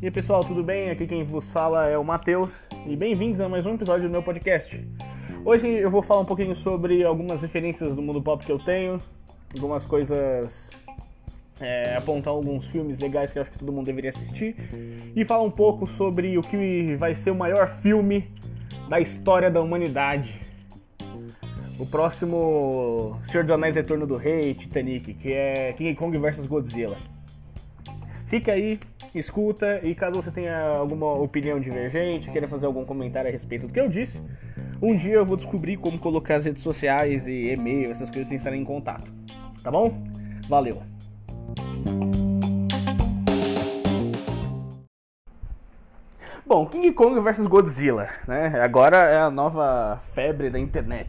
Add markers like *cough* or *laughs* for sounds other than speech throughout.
E aí pessoal, tudo bem? Aqui quem vos fala é o Matheus e bem-vindos a mais um episódio do meu podcast. Hoje eu vou falar um pouquinho sobre algumas referências do mundo pop que eu tenho, algumas coisas, é, apontar alguns filmes legais que eu acho que todo mundo deveria assistir e falar um pouco sobre o que vai ser o maior filme da história da humanidade. O próximo Senhor dos Anéis Retorno do Rei, Titanic, que é King Kong vs Godzilla. Fica aí, escuta e caso você tenha alguma opinião divergente, queira fazer algum comentário a respeito do que eu disse, um dia eu vou descobrir como colocar as redes sociais e e-mail, essas coisas sem estar em contato. Tá bom? Valeu! Bom, King Kong vs Godzilla, né? Agora é a nova febre da internet.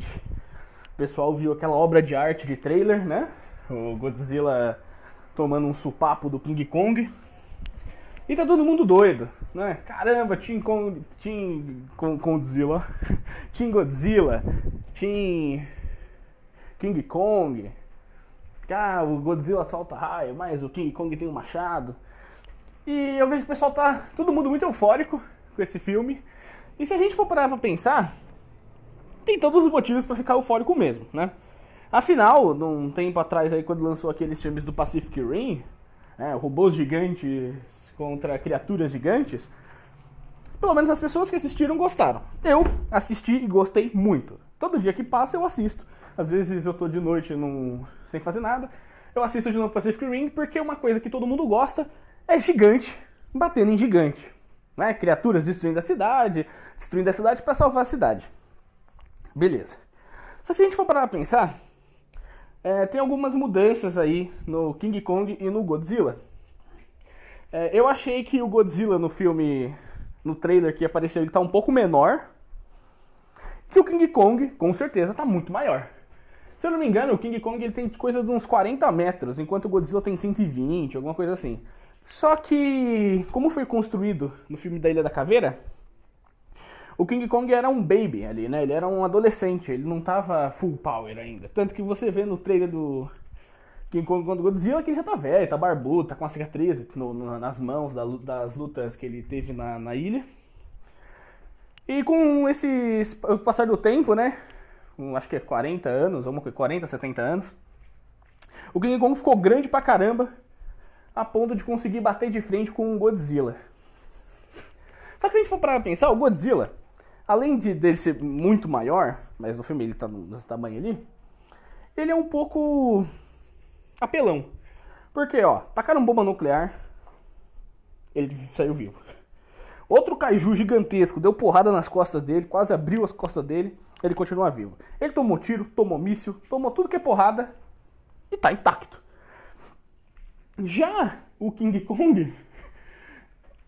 Pessoal viu aquela obra de arte de trailer, né? O Godzilla tomando um supapo do King Kong. E tá todo mundo doido, né? Caramba, Team Kong, Team Godzilla, *laughs* Team Godzilla, Team King Kong. Ah, o Godzilla solta raio, mas o King Kong tem um machado. E eu vejo que o pessoal tá todo mundo muito eufórico com esse filme. E se a gente for parar pra pensar, tem todos os motivos para ficar eufórico mesmo, né? Afinal, num tempo atrás aí quando lançou aqueles filmes do Pacific Rim, né, robôs gigantes contra criaturas gigantes, pelo menos as pessoas que assistiram gostaram. Eu assisti e gostei muito. Todo dia que passa eu assisto. Às vezes eu tô de noite num... sem fazer nada. Eu assisto de novo Pacific Rim porque uma coisa que todo mundo gosta é gigante batendo em gigante. Né? Criaturas destruindo a cidade, destruindo a cidade para salvar a cidade. Beleza. Só que se a gente for parar pra pensar, é, tem algumas mudanças aí no King Kong e no Godzilla. É, eu achei que o Godzilla no filme, no trailer que apareceu, ele tá um pouco menor. Que o King Kong, com certeza, tá muito maior. Se eu não me engano, o King Kong ele tem coisa de uns 40 metros, enquanto o Godzilla tem 120, alguma coisa assim. Só que, como foi construído no filme da Ilha da Caveira, o King Kong era um baby ali, né? Ele era um adolescente, ele não tava full power ainda. Tanto que você vê no trailer do King Kong contra Godzilla que ele já tá velho, tá barbudo, tá com uma cicatriz no, no, nas mãos da, das lutas que ele teve na, na ilha. E com esse passar do tempo, né? Acho que é 40 anos, vamos 40, 70 anos. O King Kong ficou grande pra caramba, a ponto de conseguir bater de frente com o Godzilla. Só que se a gente for parar pra pensar, o Godzilla, além de dele ser muito maior, mas no filme ele tá no, tamanho ali, ele é um pouco apelão. Porque, ó, tacaram bomba nuclear, ele saiu vivo. Outro kaiju gigantesco deu porrada nas costas dele, quase abriu as costas dele, ele continua vivo. Ele tomou tiro, tomou míssil, tomou tudo que é porrada e tá intacto. Já o King Kong,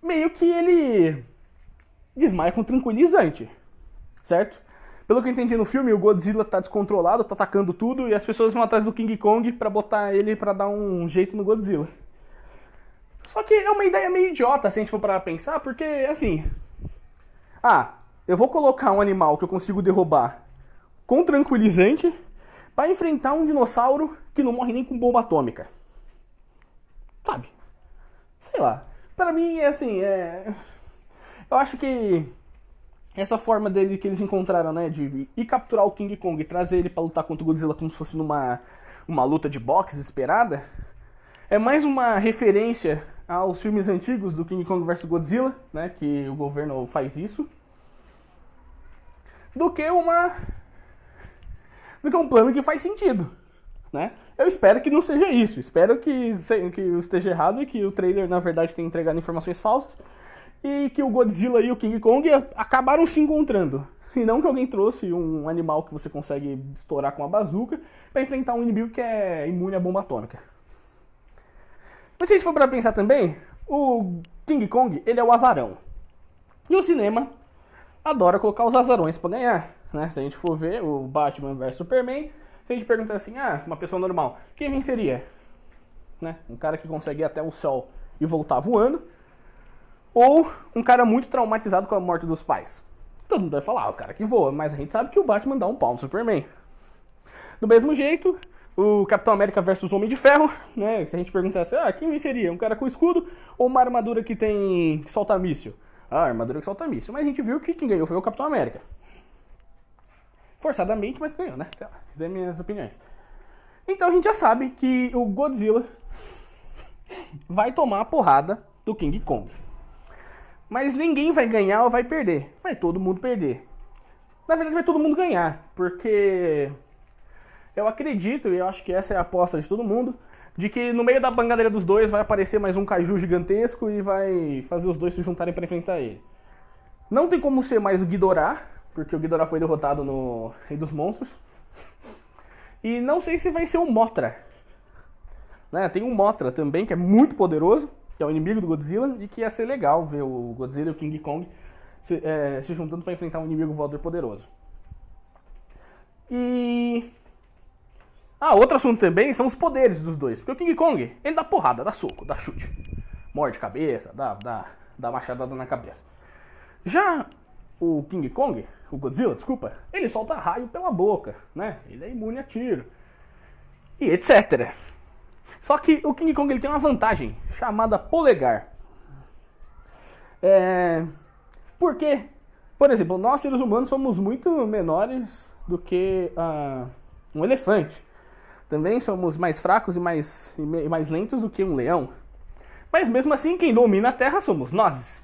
meio que ele desmaia com tranquilizante, certo? Pelo que eu entendi no filme, o Godzilla tá descontrolado, tá atacando tudo e as pessoas vão atrás do King Kong para botar ele para dar um jeito no Godzilla. Só que é uma ideia meio idiota se a gente for parar pra pensar, porque assim. Ah, eu vou colocar um animal que eu consigo derrubar com tranquilizante para enfrentar um dinossauro que não morre nem com bomba atômica. Sabe? Sei lá. Para mim é assim, é. Eu acho que essa forma dele que eles encontraram, né, de ir capturar o King Kong e trazer ele para lutar contra o Godzilla como se fosse numa uma luta de boxe esperada, é mais uma referência aos filmes antigos do King Kong vs Godzilla, né, que o governo faz isso, do que uma do que um plano que faz sentido, né? Eu espero que não seja isso, espero que que esteja errado e que o trailer na verdade tenha entregado informações falsas e que o Godzilla e o King Kong acabaram se encontrando. E não que alguém trouxe um animal que você consegue estourar com a bazuca para enfrentar um inimigo que é imune à bomba atômica. Mas se a gente for para pensar também, o King Kong, ele é o azarão. E o cinema adora colocar os azarões para ganhar. Né? Se a gente for ver o Batman vs Superman, se a gente perguntar assim, ah, uma pessoa normal, quem venceria? Né? Um cara que consegue ir até o sol e voltar voando, ou um cara muito traumatizado com a morte dos pais. Todo mundo vai falar, ah, o cara que voa, mas a gente sabe que o Batman dá um pau no Superman. Do mesmo jeito, o Capitão América versus Homem de Ferro, né? Se a gente perguntasse, ah, quem venceria? Um cara com escudo ou uma armadura que tem que solta míssil? Ah, armadura que solta míssil. Mas a gente viu que quem ganhou foi o Capitão América. Forçadamente, mas ganhou, né? Sei lá, fiz minhas opiniões. Então a gente já sabe que o Godzilla vai tomar a porrada do King Kong. Mas ninguém vai ganhar ou vai perder. Vai todo mundo perder. Na verdade, vai todo mundo ganhar, porque eu acredito, e eu acho que essa é a aposta de todo mundo, de que no meio da bangadeira dos dois vai aparecer mais um caju gigantesco e vai fazer os dois se juntarem para enfrentar ele. Não tem como ser mais o Ghidorah, porque o Ghidorah foi derrotado no Rei dos Monstros. E não sei se vai ser o Mothra. Né? Tem um Mothra também, que é muito poderoso, que é o inimigo do Godzilla, e que ia ser legal ver o Godzilla e o King Kong se, é, se juntando para enfrentar um inimigo voador poderoso. E ah, outro assunto também são os poderes dos dois. Porque o King Kong, ele dá porrada, dá soco, dá chute. Morde cabeça, dá, dá, dá machadada na cabeça. Já o King Kong, o Godzilla, desculpa, ele solta raio pela boca, né? Ele é imune a tiro. E etc. Só que o King Kong ele tem uma vantagem chamada polegar. É... Por quê? Por exemplo, nós seres humanos somos muito menores do que uh, um elefante. Também somos mais fracos e mais, e mais lentos do que um leão. Mas mesmo assim, quem domina a Terra somos nós.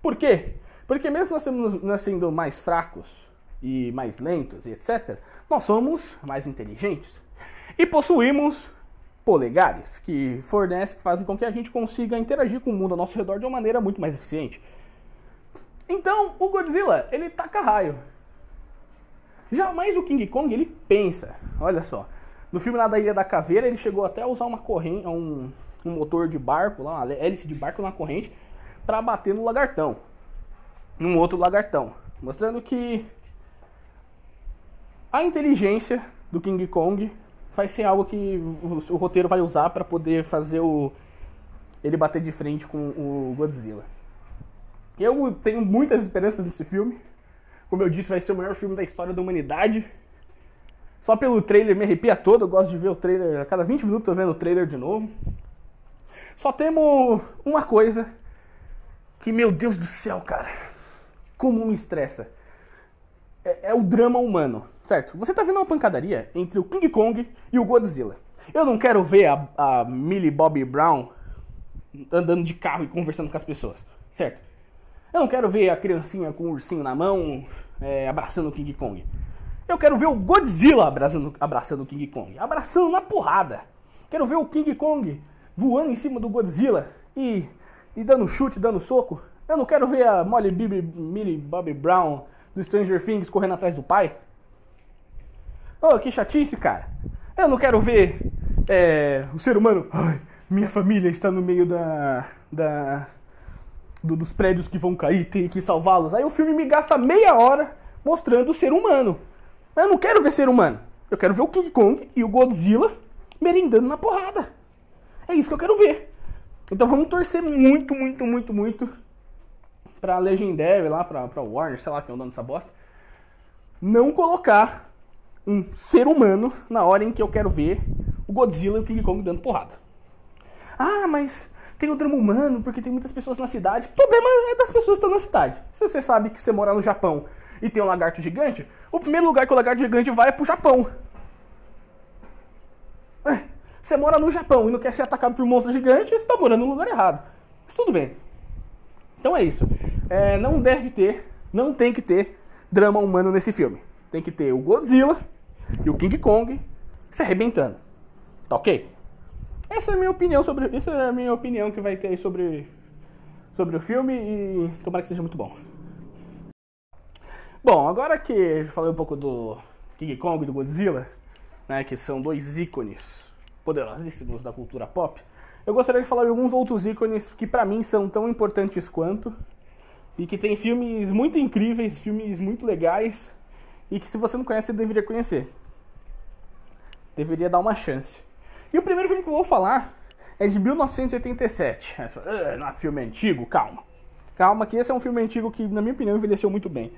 Por quê? Porque mesmo nós, nós sendo mais fracos e mais lentos e etc., nós somos mais inteligentes. E possuímos polegares, que fornecem, que fazem com que a gente consiga interagir com o mundo ao nosso redor de uma maneira muito mais eficiente. Então, o Godzilla, ele taca raio. Jamais o King Kong ele pensa, olha só. No filme lá da Ilha da Caveira, ele chegou até a usar uma corrente, um, um motor de barco, lá, uma hélice de barco na corrente, para bater no lagartão. Num outro lagartão. Mostrando que a inteligência do King Kong vai ser algo que o, o roteiro vai usar para poder fazer o ele bater de frente com o Godzilla. Eu tenho muitas esperanças nesse filme. Como eu disse, vai ser o maior filme da história da humanidade. Só pelo trailer me arrepia todo, eu gosto de ver o trailer. A cada 20 minutos eu vendo o trailer de novo. Só temos uma coisa que, meu Deus do céu, cara, como me estressa. É, é o drama humano, certo? Você tá vendo uma pancadaria entre o King Kong e o Godzilla. Eu não quero ver a, a Millie Bobby Brown andando de carro e conversando com as pessoas, certo? Eu não quero ver a criancinha com o ursinho na mão é, abraçando o King Kong. Eu quero ver o Godzilla abraçando, abraçando o King Kong. Abraçando na porrada. Quero ver o King Kong voando em cima do Godzilla e, e dando chute, dando soco. Eu não quero ver a Molly Bibi, Millie Bobby Brown do Stranger Things correndo atrás do pai. Oh, que chatice, cara. Eu não quero ver é, o ser humano. Ai, minha família está no meio da, da do, dos prédios que vão cair, tem que salvá-los. Aí o filme me gasta meia hora mostrando o ser humano. Eu não quero ver ser humano. Eu quero ver o King Kong e o Godzilla merendando na porrada. É isso que eu quero ver. Então vamos torcer muito, muito, muito, muito pra Legendary lá, pra, pra Warner, sei lá quem é o dono dessa bosta, não colocar um ser humano na hora em que eu quero ver o Godzilla e o King Kong dando porrada. Ah, mas tem o drama humano, porque tem muitas pessoas na cidade. O problema é das pessoas que estão na cidade. Se você sabe que você mora no Japão e tem um lagarto gigante, o primeiro lugar que o lagarto gigante vai é pro Japão. É, você mora no Japão e não quer ser atacado por um monstro gigante, você está morando no lugar errado. Mas tudo bem. Então é isso. É, não deve ter, não tem que ter drama humano nesse filme. Tem que ter o Godzilla e o King Kong se arrebentando. Tá ok? Essa é a minha opinião sobre. Essa é a minha opinião que vai ter sobre, sobre o filme e tomara que seja muito bom. Bom, agora que eu falei um pouco do King Kong e do Godzilla, né, que são dois ícones poderosíssimos da cultura pop, eu gostaria de falar de alguns outros ícones que para mim são tão importantes quanto e que tem filmes muito incríveis, filmes muito legais e que se você não conhece, deveria conhecer. Deveria dar uma chance. E o primeiro filme que eu vou falar é de 1987. Ah, não é filme antigo? Calma. Calma, que esse é um filme antigo que, na minha opinião, envelheceu muito bem.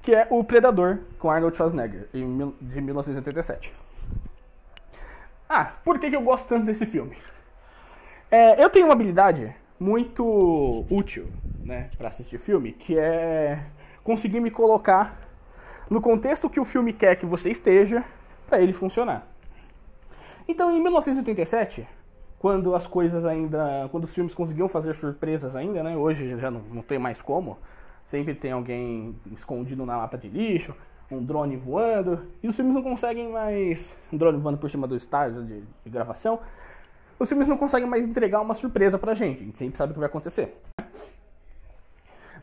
Que é O Predador, com Arnold Schwarzenegger, de 1987. Ah, por que, que eu gosto tanto desse filme? É, eu tenho uma habilidade muito útil, né, para assistir filme, que é conseguir me colocar no contexto que o filme quer que você esteja para ele funcionar. Então, em 1987, quando as coisas ainda, quando os filmes conseguiam fazer surpresas ainda, né? Hoje já não, não tem mais como. Sempre tem alguém escondido na lata de lixo, um drone voando, e os filmes não conseguem mais, um drone voando por cima do estádio de, de gravação, os filmes não conseguem mais entregar uma surpresa pra gente. A gente sempre sabe o que vai acontecer.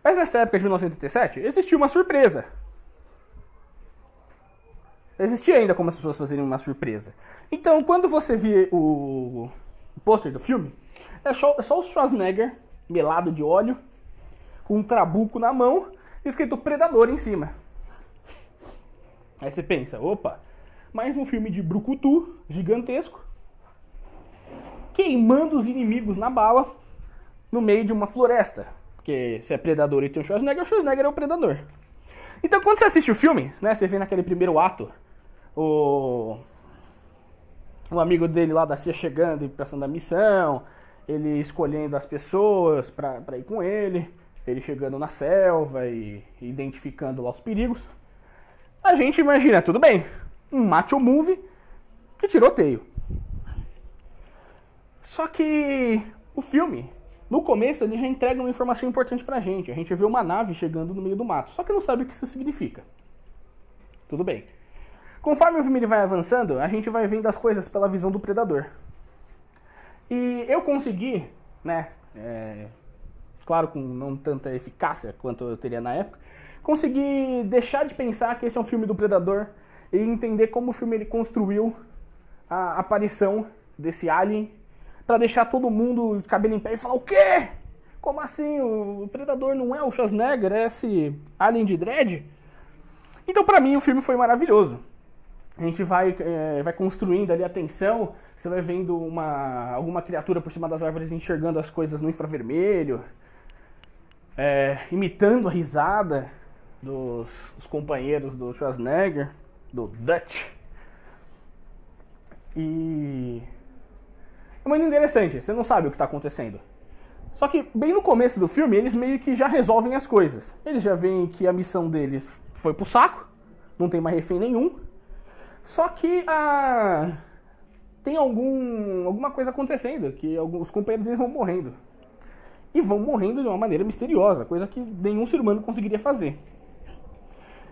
Mas nessa época de 1987, existia uma surpresa. Existia ainda como as pessoas fazerem uma surpresa. Então, quando você vê o, o pôster do filme, é só, é só o Schwarzenegger, melado de óleo, com um trabuco na mão, escrito Predador em cima. Aí você pensa, opa, mais um filme de brucutu gigantesco, queimando os inimigos na bala no meio de uma floresta. Porque se é predador e tem o Schwarzenegger, o Schwarzenegger é o predador. Então quando você assiste o filme, né, você vê naquele primeiro ato o, o amigo dele lá da CIA chegando e passando a missão, ele escolhendo as pessoas pra ir com ele, ele chegando na selva e identificando lá os perigos. A gente imagina, tudo bem, um macho movie de tiroteio. Só que o filme, no começo, ele já entrega uma informação importante pra gente. A gente vê uma nave chegando no meio do mato, só que não sabe o que isso significa. Tudo bem. Conforme o filme vai avançando, a gente vai vendo as coisas pela visão do predador. E eu consegui, né, é, claro com não tanta eficácia quanto eu teria na época, consegui deixar de pensar que esse é um filme do predador e entender como o filme ele construiu a aparição desse alien para deixar todo mundo de cabelo em pé e falar o quê? Como assim? O predador não é o Schwarzenegger, é esse alien de dread? Então para mim o filme foi maravilhoso a gente vai, é, vai construindo ali a tensão, você vai vendo uma, alguma criatura por cima das árvores enxergando as coisas no infravermelho, é, imitando a risada dos, dos, companheiros do Schwarzenegger, do Dutch. E é muito interessante, você não sabe o que está acontecendo. Só que bem no começo do filme, eles meio que já resolvem as coisas. Eles já veem que a missão deles foi pro saco, não tem mais refém nenhum, só que ah, tem algum, alguma coisa acontecendo, que alguns companheiros deles vão morrendo. E vão morrendo de uma maneira misteriosa, coisa que nenhum ser humano conseguiria fazer.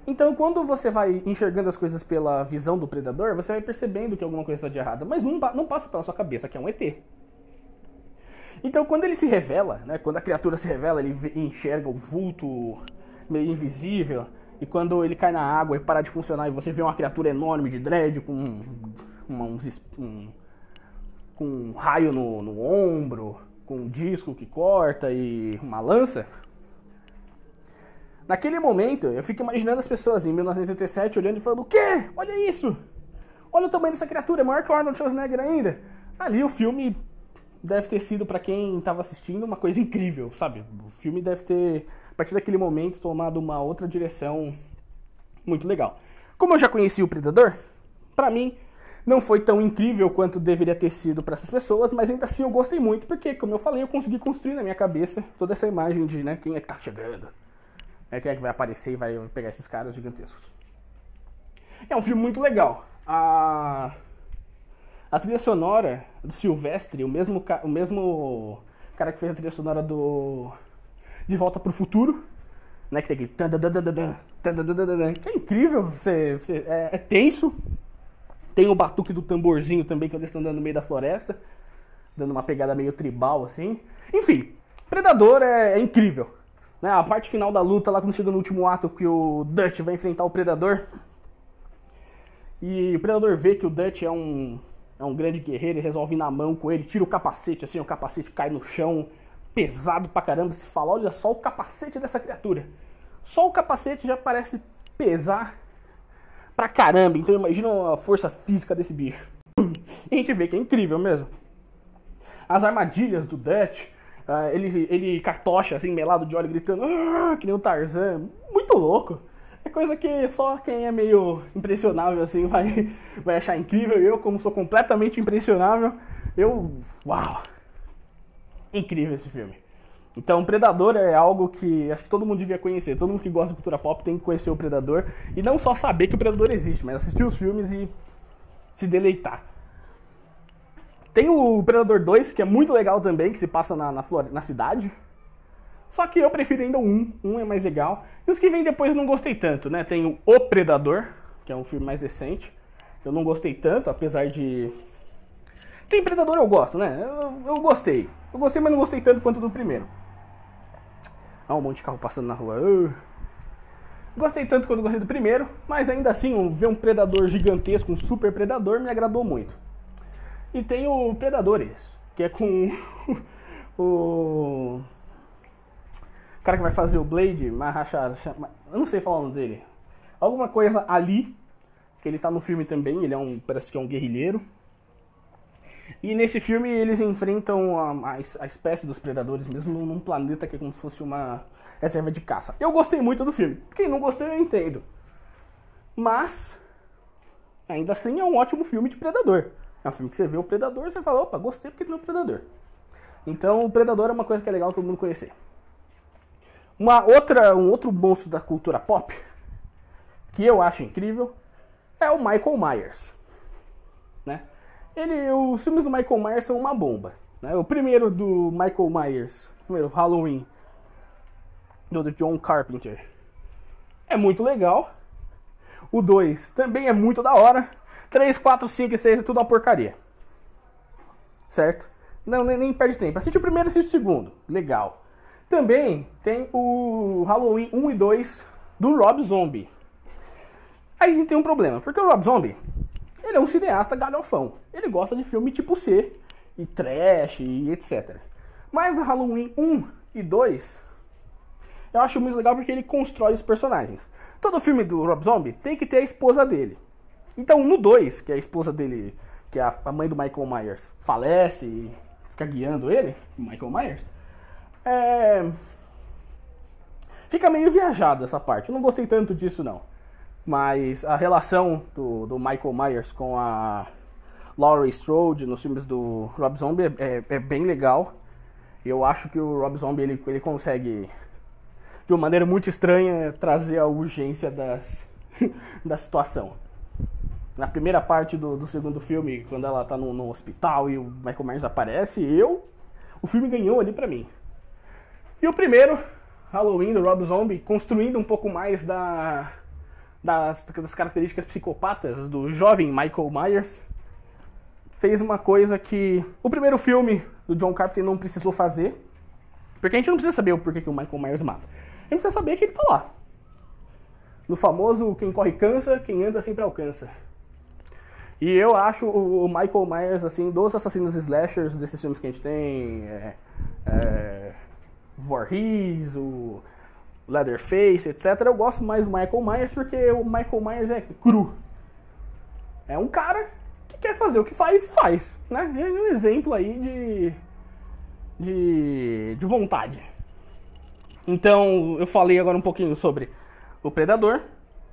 Então, quando você vai enxergando as coisas pela visão do predador, você vai percebendo que alguma coisa está de errada, mas não, não passa pela sua cabeça que é um ET. Então, quando ele se revela, né, quando a criatura se revela, ele enxerga o vulto meio invisível, e quando ele cai na água e para de funcionar e você vê uma criatura enorme de dread com um, com um raio no, no ombro, com um disco que corta e uma lança. Naquele momento, eu fico imaginando as pessoas em 1987 olhando e falando: O quê? Olha isso! Olha o tamanho dessa criatura, é maior que o Arnold Schwarzenegger ainda. Ali o filme deve ter sido, para quem estava assistindo, uma coisa incrível, sabe? O filme deve ter a partir daquele momento, tomado uma outra direção muito legal. Como eu já conheci o Predador, para mim não foi tão incrível quanto deveria ter sido para essas pessoas, mas ainda assim eu gostei muito, porque, como eu falei, eu consegui construir na minha cabeça toda essa imagem de né, quem é que tá chegando, né, quem é que vai aparecer e vai pegar esses caras gigantescos. É um filme muito legal. A, a trilha sonora do Silvestre, o mesmo, o mesmo cara que fez a trilha sonora do de Volta pro Futuro, né? Que tem aquele. Que é incrível, você, você é, é, tenso. Tem o batuque do tamborzinho também, que eles estão andando no meio da floresta, dando uma pegada meio tribal assim. Enfim, Predador é, é incrível. Né? A parte final da luta, lá quando chega no último ato, que o Dutch vai enfrentar o Predador. E o Predador vê que o Dutch é um, é um grande guerreiro e resolve ir na mão com ele, tira o capacete, assim, o capacete cai no chão pesado pra caramba. Se fala, olha só o capacete dessa criatura. Só o capacete já parece pesar pra caramba. Então imagina a força física desse bicho. E *clears throat* a gente vê que é incrível mesmo. As armadilhas do Dutch, uh, ele, ele cartocha assim, melado de óleo, gritando, ah", que nem o Tarzan. Muito louco. É coisa que só quem é meio impressionável assim *laughs* vai, vai achar incrível. Eu, como sou completamente impressionável, eu. Uau! Incrível esse filme. Então, Predador é algo que acho que todo mundo devia conhecer. Todo mundo que gosta de cultura pop tem que conhecer o Predador. E não só saber que o Predador existe, mas assistir os filmes e se deleitar. Tem o Predador 2, que é muito legal também, que se passa na, na, na cidade. Só que eu prefiro ainda o 1, um é mais legal. E os que vêm depois não gostei tanto, né? Tem o O Predador, que é um filme mais recente. Eu não gostei tanto, apesar de. Tem Predador eu gosto, né? Eu, eu gostei. Eu gostei, mas não gostei tanto quanto do primeiro. Ah, um monte de carro passando na rua. Uh. Gostei tanto quanto gostei do primeiro, mas ainda assim, um, ver um predador gigantesco, um super predador, me agradou muito. E tem o Predadores, que é com *laughs* o cara que vai fazer o Blade, Mahasha, eu não sei falar o nome dele. Alguma coisa ali, que ele tá no filme também, ele é um, parece que é um guerrilheiro. E nesse filme eles enfrentam a, a, a espécie dos predadores mesmo num planeta que é como se fosse uma reserva de caça. Eu gostei muito do filme. Quem não gostou eu entendo. Mas, ainda assim é um ótimo filme de predador. É um filme que você vê o predador e você fala, opa, gostei porque tem o predador. Então o predador é uma coisa que é legal todo mundo conhecer. Uma outra, um outro monstro da cultura pop que eu acho incrível é o Michael Myers. Ele, os filmes do Michael Myers são uma bomba. Né? O primeiro do Michael Myers, primeiro Halloween, do John Carpenter, é muito legal. O 2 também é muito da hora. 3, 4, 5 e 6 é tudo uma porcaria. Certo? Não, nem, nem perde tempo. Assiste o primeiro, assiste o segundo. Legal. Também tem o Halloween 1 e 2 do Rob Zombie. Aí a gente tem um problema, porque o Rob Zombie, ele é um cineasta galhofão. Ele gosta de filme tipo C, e trash, e etc. Mas no Halloween 1 e 2, eu acho muito legal porque ele constrói os personagens. Todo filme do Rob Zombie tem que ter a esposa dele. Então no 2, que é a esposa dele, que é a mãe do Michael Myers, falece e fica guiando ele, Michael Myers, é... Fica meio viajado essa parte. Eu não gostei tanto disso, não. Mas a relação do, do Michael Myers com a Laurie Strode nos filmes do Rob Zombie é, é, é bem legal. Eu acho que o Rob Zombie ele, ele consegue, de uma maneira muito estranha, trazer a urgência das, *laughs* da situação. Na primeira parte do, do segundo filme, quando ela tá no, no hospital e o Michael Myers aparece, eu. O filme ganhou ali pra mim. E o primeiro, Halloween, do Rob Zombie, construindo um pouco mais da, das, das características psicopatas do jovem Michael Myers, fez uma coisa que o primeiro filme do John Carpenter não precisou fazer, porque a gente não precisa saber o porquê que o Michael Myers mata. A gente precisa saber que ele tá lá. No famoso quem corre cansa, quem anda sempre alcança. E eu acho o Michael Myers, assim, dos assassinos slashers, desses filmes que a gente tem, é, é, Voorhees, o Leatherface, etc. Eu gosto mais do Michael Myers porque o Michael Myers é cru. É um cara que quer fazer o que faz e faz. Né? É um exemplo aí de, de, de vontade. Então, eu falei agora um pouquinho sobre o Predador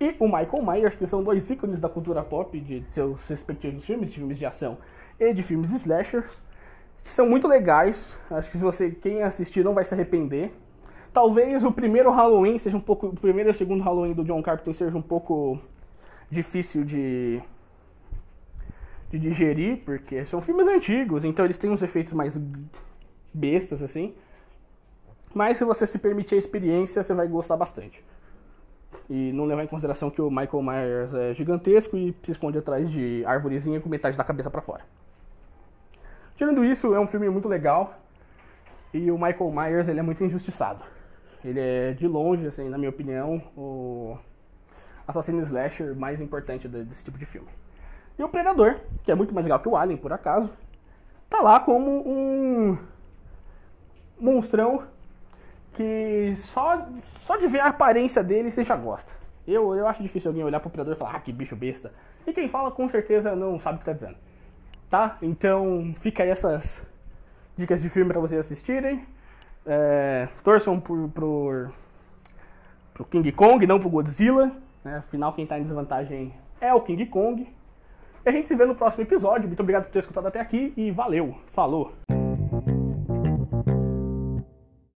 e o Michael Myers, que são dois ícones da cultura pop de seus respectivos filmes, de filmes de ação e de filmes slashers que são muito legais. Acho que se você quem assistir não vai se arrepender. Talvez o primeiro Halloween seja um pouco, o primeiro e o segundo Halloween do John Carpenter seja um pouco difícil de de digerir, porque são filmes antigos, então eles têm uns efeitos mais bestas assim. Mas se você se permitir a experiência, você vai gostar bastante. E não levar em consideração que o Michael Myers é gigantesco e se esconde atrás de árvorezinha com metade da cabeça para fora. Tirando isso, é um filme muito legal. E o Michael Myers, ele é muito injustiçado. Ele é, de longe, assim, na minha opinião, o assassino slasher mais importante desse tipo de filme. E o Predador, que é muito mais legal que o Alien, por acaso, tá lá como um monstrão que só, só de ver a aparência dele você já gosta. Eu, eu acho difícil alguém olhar pro Predador e falar, ah, que bicho besta. E quem fala com certeza não sabe o que tá dizendo tá? Então fica aí essas dicas de filme para vocês assistirem. É, torçam por, por, pro King Kong, não pro Godzilla. Né? Afinal, quem tá em desvantagem é o King Kong. E a gente se vê no próximo episódio. Muito obrigado por ter escutado até aqui e valeu. Falou!